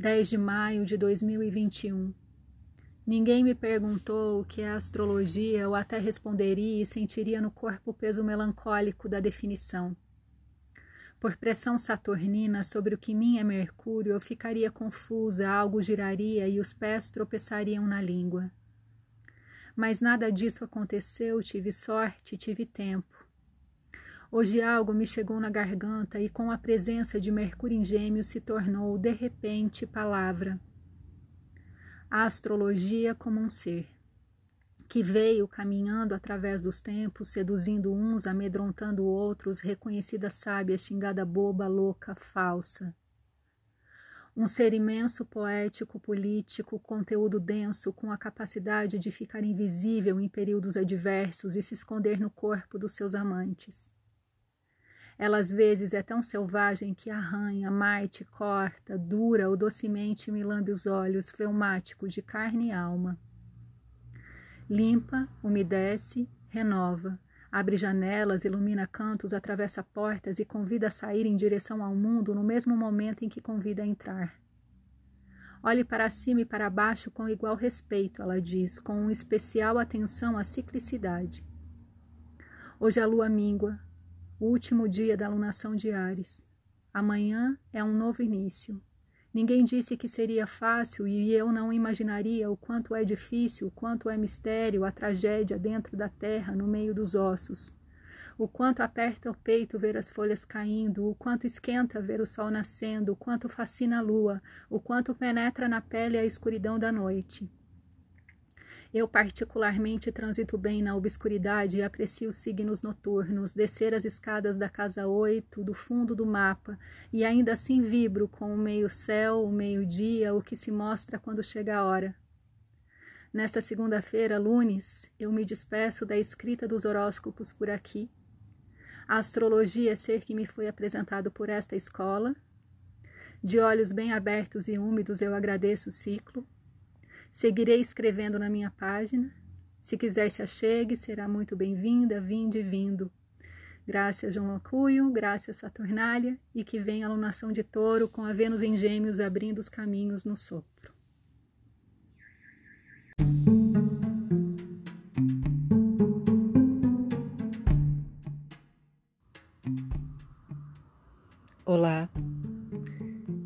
10 de maio de 2021. Ninguém me perguntou o que é astrologia ou até responderia e sentiria no corpo o peso melancólico da definição. Por pressão saturnina sobre o que mim é Mercúrio, eu ficaria confusa, algo giraria e os pés tropeçariam na língua. Mas nada disso aconteceu, tive sorte, tive tempo. Hoje algo me chegou na garganta e, com a presença de Mercúrio em Gêmeos, se tornou, de repente, palavra. A astrologia como um ser, que veio caminhando através dos tempos, seduzindo uns, amedrontando outros, reconhecida sábia, xingada boba, louca, falsa. Um ser imenso, poético, político, conteúdo denso, com a capacidade de ficar invisível em períodos adversos e se esconder no corpo dos seus amantes ela às vezes é tão selvagem que arranha, marte, corta, dura ou docemente me lambe os olhos fleumáticos de carne e alma. Limpa, umedece, renova, abre janelas, ilumina cantos, atravessa portas e convida a sair em direção ao mundo no mesmo momento em que convida a entrar. Olhe para cima e para baixo com igual respeito, ela diz, com especial atenção à ciclicidade. Hoje a lua míngua, o último dia da alunação de Ares. Amanhã é um novo início. Ninguém disse que seria fácil e eu não imaginaria o quanto é difícil, o quanto é mistério a tragédia dentro da terra, no meio dos ossos. O quanto aperta o peito ver as folhas caindo, o quanto esquenta ver o sol nascendo, o quanto fascina a lua, o quanto penetra na pele a escuridão da noite. Eu, particularmente, transito bem na obscuridade e aprecio os signos noturnos, descer as escadas da casa 8, do fundo do mapa, e ainda assim vibro com o meio-céu, o meio-dia, o que se mostra quando chega a hora. Nesta segunda-feira, lunes, eu me despeço da escrita dos horóscopos por aqui. A astrologia é ser que me foi apresentado por esta escola. De olhos bem abertos e úmidos, eu agradeço o ciclo Seguirei escrevendo na minha página. Se quiser se achegue, será muito bem-vinda, vinde e vindo. Graças João Acuio, graças Saturnália, e que venha a alunação de touro com a Vênus em gêmeos abrindo os caminhos no sopro. Olá,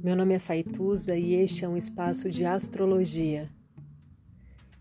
meu nome é Faituza e este é um espaço de astrologia